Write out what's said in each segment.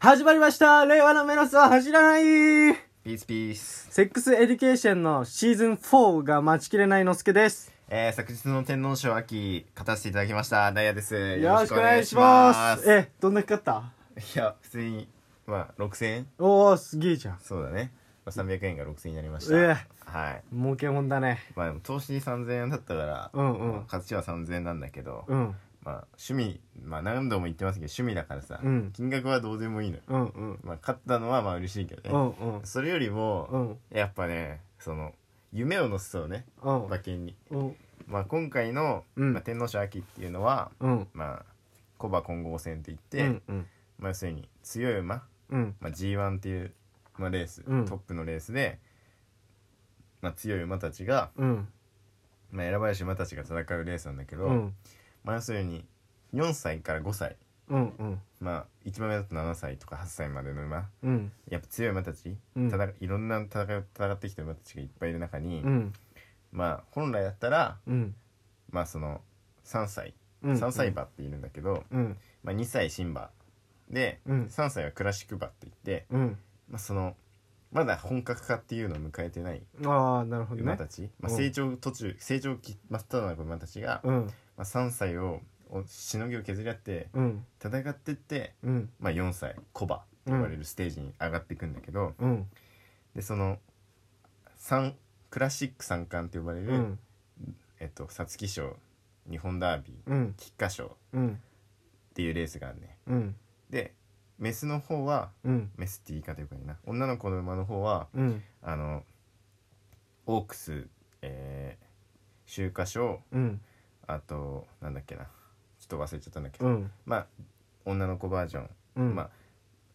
始まりました令和のメロスは走らないピースピース。セックスエデュケーションのシーズン4が待ちきれないのすけです。えー、昨日の天皇賞秋、勝たせていただきました。ダイヤです。よよろしくお願いします。え、どんだけ勝った？いや、普通に、まあ、6000円おー、すげえじゃん。そうだね。まあ、300円が6000円になりました。えはい。儲けもんだね。まあ、でも投資に3000円だったから、うんうんまあ勝ちは3000円なんだけど、うん。まあ、趣味、まあ、何度も言ってますけど、趣味だからさ、うん金額はどうでもいいのよ。うんうん。まあ、勝ったのはまあ嬉しいけどね。うんうん。それよりも、うんやっぱね、その、夢を乗せそうね、うん。馬券に。うん。まあ、今回の、うんまあ、天皇賞秋っていうのは、うん。まあコバ混合戦って言っうて、ん。うん。まあ、要するに強い馬、うん。まあ、G1 っていう、まあ、レース、うんトップのレースで、まあ、強い馬たちが、うん。まあ、選ばれし馬たちが戦うレースなんだけど、うん。まあ、要するに4歳から5歳うん。うん。まあ一番目だと7歳とか8歳までの馬うん。やっぱ強い馬たち、うん戦いろんな戦い戦ってきた馬たちがいっぱいいる中に、うん。まあ本来だったらうん。まあその3歳うん。3歳馬っているんだけど、うん。まあ、2歳新馬で、うん3歳はクラシック馬って言って、うん。まあ、そのまだ本格化っていうのを迎えてないああ、なるほどね馬た。ち、まあ、うん成長途中成長期真っ只中の馬たちが、うん。まあ、3歳ををしのぎを削り合ってうん。戦ってって、うん。まあ、4歳コバと言われるステージに上がっていくんだけど、うん。でその三クラシック三冠と呼ばれる、うん。えっと皐月賞日本ダービーうん。菊花賞っうん。ていうレースがあるねうん。でメスの方はうん。メスって言い方よくないな女の子の馬の方はうん。あのオークスえー、秋華賞うん。あとなんだっけなちょっと忘れちゃったんだけど、うん。まあ女の子バージョン、うん。まあ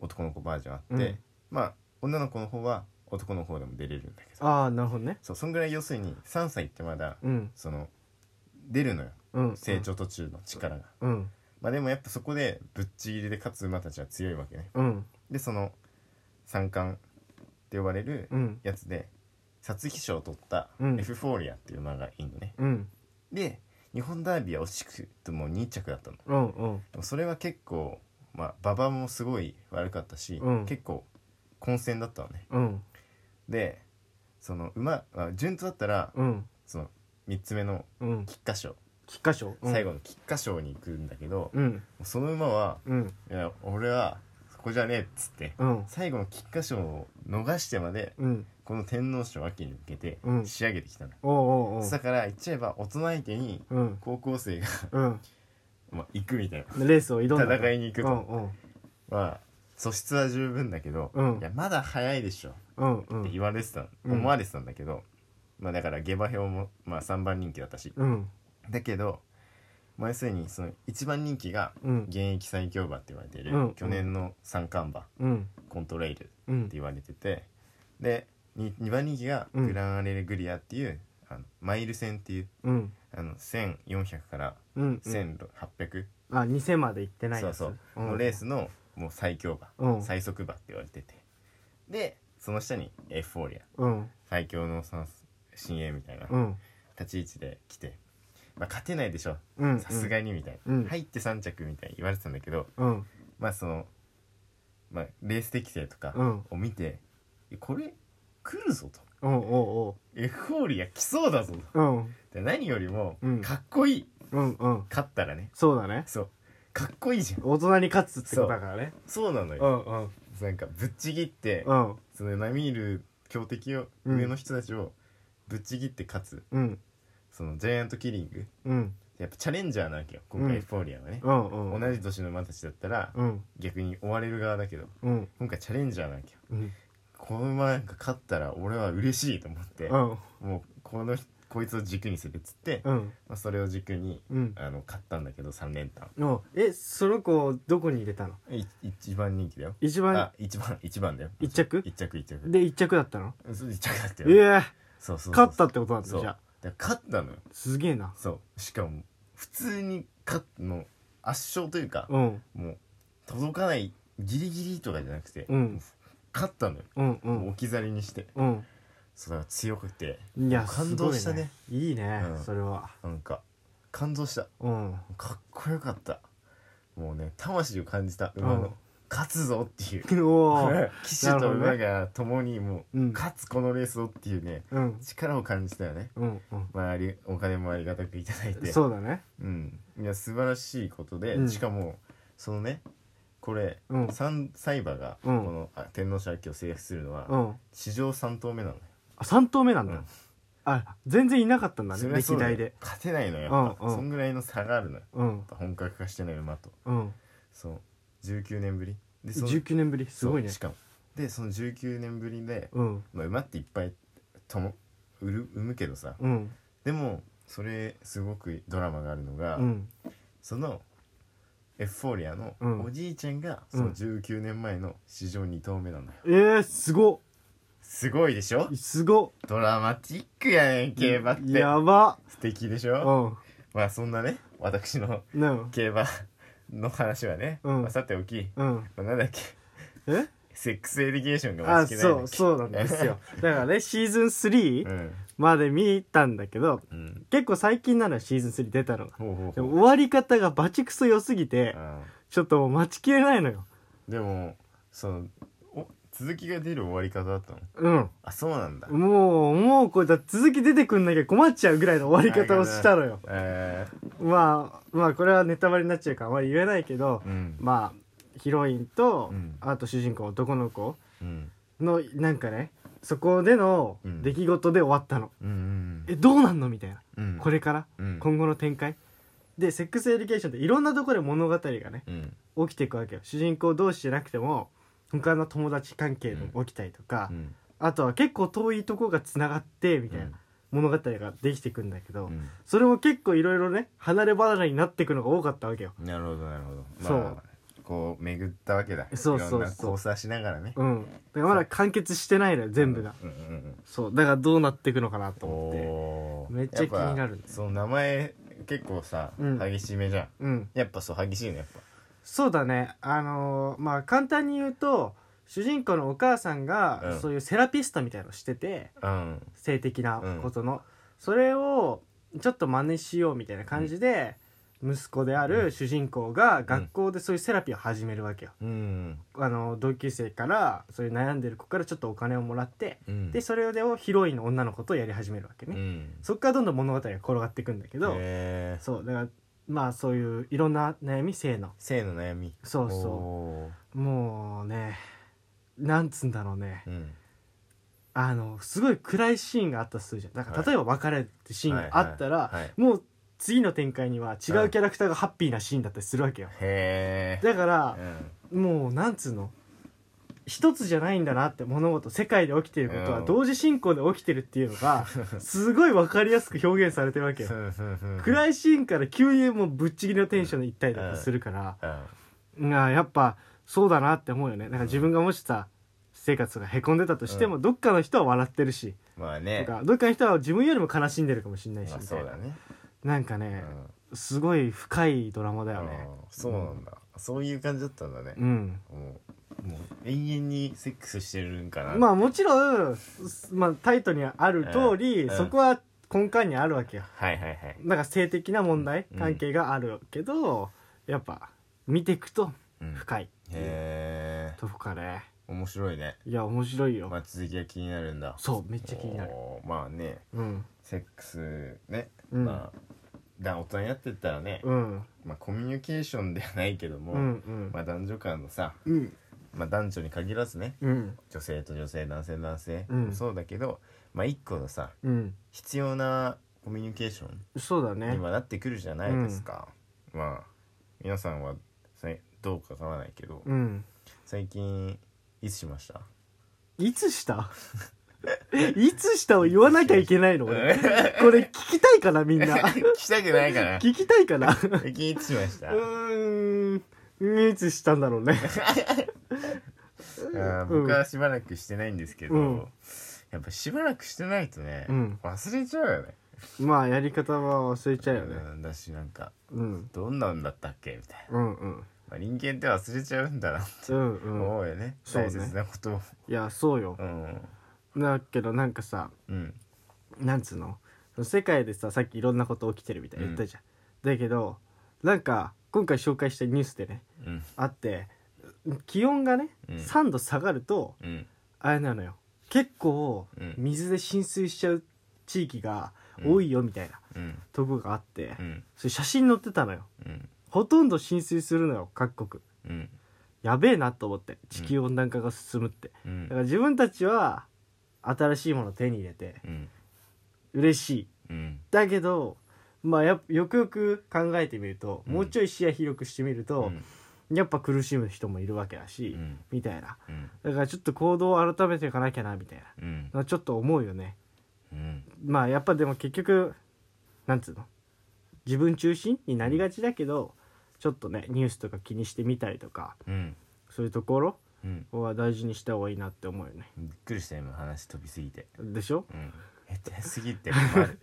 男の子バージョンあって、うんまあ女の子の方は男の方でも出れるんだけどああ、なるほどね。そうそんぐらい要するに3歳ってまだうん。その出るのようん。成長途中の力が、うん。まあでもやっぱそこでぶっちぎりで勝つ馬たちは強いわけねうん。でその三冠って呼ばれるうん。やつで皐月賞を取ったうんエフフォーリアっていう馬がいいのね、うん。で日本ダービーは惜しくとも2着だったのうん。うん。でもそれは結構まあ馬場もすごい悪かったし、うん結構混戦だったのねうん。でその馬あ順当だったらうん。その3つ目のうん。菊花賞、菊花賞。最後の菊花賞に行くんだけど、うん。その馬はうん。「いや俺はそこじゃねえ」っつってうん。最後の菊花賞を逃してまでうん。この天皇賞秋に向けてうん仕上げてきたの、おうおうおう。だから言っちゃえば大人相手にうん。高校生が、うん。まあ、行くみたいなレースを挑んだ。戦いに行くとうん。うん。まあ素質は十分だけど、うんいやまだ早いでしょうん。うってん。言われてた、うん思われてたんだけどまあだから下馬評も、まあ、3番人気だったしうん。だけど、まあ、要するにその1番人気がうん。現役最強馬って言われてる、うん去年の三冠馬うん。コントレイルってうん。言われててで 2, 番人気がうんグランアレルグリアっていう、あのマイル戦っていううん。あの1400からうん。1800、あ、2000まで行ってないやつ。そうそう、うんのレースのもう最強馬、うん最速馬って言われててでその下にエフフォーリアうん。最強のさ新鋭みたいなうん。立ち位置で来て、まあ、勝てないでしょうん。さすがにみたいな、うん入って3着みたいに言われてたんだけどうん。まあその、まあ、レース適性とかうん。を見て、えこれ来るぞとうん。おエフフォーリア来そうだぞとうおう。うん。で何よりもうんかっこいい、うん。うん。勝ったらねそうだね。そうかっこいいじゃん大人に勝つってことだからね。そうなのよ、うん。うん。なんかぶっちぎって、うん。その並みいる強敵を、うん上の人たちをぶっちぎって勝つうん。そのジャイアントキリングうん。やっぱチャレンジャーなわけよ今うん回エフフォーリアはね、うん。うん。同じ年の馬たちだったら、うん。逆に追われる側だけどうん。今回チャレンジャーなわけようん。この馬なんか勝ったら俺は嬉しいと思って、うん。もうこのこいつを軸にするっつって、うん。まあ、それを軸にうん。あの買ったんだけど3連単おえ、その子、どこに入れたの？い一番人気だよ一番？あ、一番一番だよ一着？一着一着で、一着だったの？そう一着だったよええそうそうそう勝ったってことなんだ、そうじゃあ。だから勝ったのよすげえな。そうしかも普通に勝っの圧勝というか、うん。もう届かないギリギリとかじゃなくて、うん勝ったのよ、うんう。もうん置き去りにしてうん。そうだから強くていや、感動したねすごいね。いいねう、んそれは。なんか感動したうん。かっこよかったもうね魂を感じた馬の、勝つぞっていう。騎士と馬が共にもう、うん。勝つこのレースをっていうねうん。力を感じたよね。うんまあありお金もありがたくいただいうんて。そうだね。うん。いや素晴らしいことで、うん。しかもそのねこれ、うん。三サイ馬がこうん。の、あ天皇賞秋を制覇するのは、うん。史上3頭目なのよ。あ3頭目なんだ、うん。あ全然いなかったんだねそれはそうだよ。歴代で。勝てないのよやっぱ、うんうん。そんぐらいの差があるのよ。うん。やっぱ本格化してない馬と。うん。そう19年ぶり。でその19年ぶり？すごいね。そうしかも。でその19年ぶりで、うん。まあ、馬っていっぱいとも売る産むけどさ。うん。でもそれすごくドラマがあるのが、うん。そのエフフォーリアのうん。おじいちゃんがうん。その19年前の史上2頭目なのよ、えー、すごすごいでしょ？っすごドラマチックやねん競馬って。やば。素敵でしうょん。まあそんなね私のね競馬の話はね、うん。まあ、さておき、うん。まあ、なんだっけえ？セックスエデュケーションがあ待ちきれないそうそうなんですよ。だからねシーズン3うん。まで見たんだけどうん。結構最近なのよシーズン3出たのが。ほうほうほう。でも終わり方がバチクソ良すぎてあちょっともう待ちきれないのよ。ーでもそのお続きが出る終わり方だったの？うん。あそうなんだ。もうもうこれだ続き出てくんなきゃ困っちゃうぐらいの終わり方をしたのよ。えまあまあこれはネタバレになっちゃうからあまり言えないけどー、うん。まあヒロインと、うん。あと主人公男の子うん。のなんかねそこでのうん。出来事で終わったの、うんうんえどうなんのみたいな、うん。これから、うん。今後の展開？でセックスエディケーションっていろんなところで物語がねうん。起きていくわけよ。主人公同士じゃなくても他の友達関係でも起きたりとか、うん。あとは結構遠いとこがつながってみたいなうん。物語ができていくんだけど、うん。それも結構いろいろね離れ離れになっていくのが多かったわけよ。なるほどなるほど。そう。まあこう巡ったわけだ。そうそうそう。交差しながらね。うん。だからまだ完結してないのよ全部が、うんうんうんそう。だからどうなっていくのかなと思おー。めっちゃ気になるやっぱその名前結構さ、うん。激しめじゃん。ってうん。やっぱそう激しいねやっそうだね。あのーまあ簡単に言うと主人公のお母さんが、うん。そういうセラピストみたいのをしててぱうん。性的なことの、それをちょっと真似しようみたいな感じで、息子である主人公が学校でそういうセラピーを始めるわけよ、うん。あの同級生からそういう悩んでる子からちょっとお金をもらって、うん。でそれをヒロインの女の子とやり始めるわけね、うん。そっからどんどん物語が転がっていくんだけど、へー。そうだからまあそういういろんな悩み性の。性の悩み。そうそおうもうねなんつうんだろうね。ーうん。あのすごい暗いシーンがあったとするじゃん。だから例えば別れるってシーンがあったら、はいはい。はいもう次の展開には違うキャラクターがハッピーなシーンだったりするわけよ。へえだからもうなんつうの？一つじゃないんだなって物事世界で起きてることはうん。同時進行で起きてるっていうのが すごい分かりやすく表現されてるわけよ。暗いいシーンから急にもうぶっちぎりのテンションでいったりとかするから、がやっぱそうだなって思うよね。だから自分がもしさ生活がへこんでたとしても、どっかの人は笑ってるし、とまあね。かどっかの人は自分よりも悲しんでるかもしれないしまあみたいうな、そだね。なんかね、すごい深いドラマだようん。ねそうなんだ。そういう感じだったんだね。うんもう永遠にセックスしてるんかな。まあもちろん、まあ、タイトルにある通り、うん。そこは根幹にあるわけよ。はいはいはい。だから性的な問題うん。関係があるけど、やっぱ見ていくとうん。へえとこかね面白いね。いや面白いよ、まあ続きが気になるんだ。そうめっちゃ気になる。おーまあね。うん。セックスね。うん。まあだ大人になってったらね。うん。まあコミュニケーションではないけども。うんうん。まあ男女間のさ。うんまあ男女に限らずねうん。女性と女性男性男性うん。そうだけどまあ一個のさうん。必要なコミュニケーションそうだね。にはなってくるじゃないですか、まあ皆さんはさどうかわからないけど、うん。最近いつしました？いつした？いつしたを言わなきゃいけないの？俺。これ聞きたいかなみんな。聞きたくないかな。聞きたいかな？う最近いつしました？ーんいつしたんだろうね あー僕はしばらくしてないんですけど、うん。やっぱしばらくしてないとね、うん。忘れちゃうよね。まあやり方は忘れちゃうよね。うんだしなんかうん。どんなんだったっけ？みたいな、うんうん。まあ、人間って忘れちゃうんだなってうんうん。思うよね、そうね。大切なことを。いやそうよ。うん。だけどなんかさうん。なんつうの？世界でささっきいろんなこと起きてるみたいな言ったじゃん、だけどなんか今回紹介したニュースでねうん。あって気温がね、うん。3度下がるとうん。あれなのよ。結構うん。水で浸水しちゃう地域が多いよみたいなうん。とこがあって、うん。それ写真載ってたのよ。うん。ほとんど浸水するのよ各国。うん。やべえなと思って地球温暖化が進むって、うん。だから自分たちは新しいものを手に入れてうん。嬉しい。うん。だけどまあやっよくよく考えてみると、うん。もうちょい視野広くしてみると、やっぱ苦しむ人もいるわけだし、うん。みたいな。うん。だからちょっと行動を改めていかなきゃなみたいうん。なちょっと思うよね。うん。まあやっぱでも結局なんつうの？自分中心になりがちだけどちょっとねニュースとか気にしてみたりとかうん。そういうところうん。は大事にした方がいいなって思うよね。びっくりした今話飛びすぎて。でしょ？うん下手すぎて困る。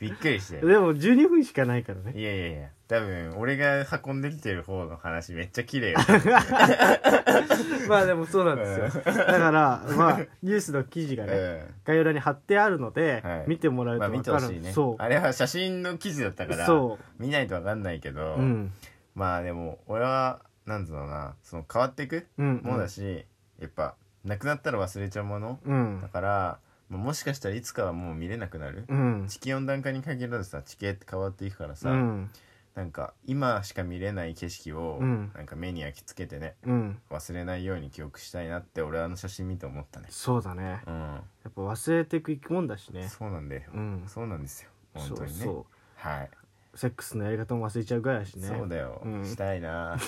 びっくりしたよでも12分しかないからね。いやいやいや。多分俺が運んできてる方の話めっちゃ綺麗よ。まあでもそうなんですよ。だからまあニュースの記事がねうん。概要欄に貼ってあるので、はい。見てもらうとまあ分かる、見てほしいね。そう。あれは写真の記事だったからそ見ないと分かんないけど、ううん。まあでも俺はなんつうのかなその変わっていくうん。ものだし、やっぱなくなったら忘れちゃうものうん。だから、まあもしかしたらいつかはもう見れなくなる、うん。地球温暖化に限らずさ地形って変わっていくからさ、うん。なんか今しか見れない景色を、うん。なんか目に焼き付けてねうん。忘れないように記憶したいなって俺はあの写真見て思ったね。そうだね。うん。やっぱ忘れていく生き物だしね。そうなんだよ、うん。そうなんですよ。本当にね。そうそはい、うセックスのやり方も忘れちゃうぐらいだしね。そうだよ、うん。したいな。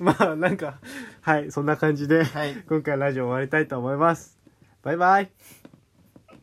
まあなんかはいそんな感じではい。今回ラジオ終わりたいと思いますバイバイ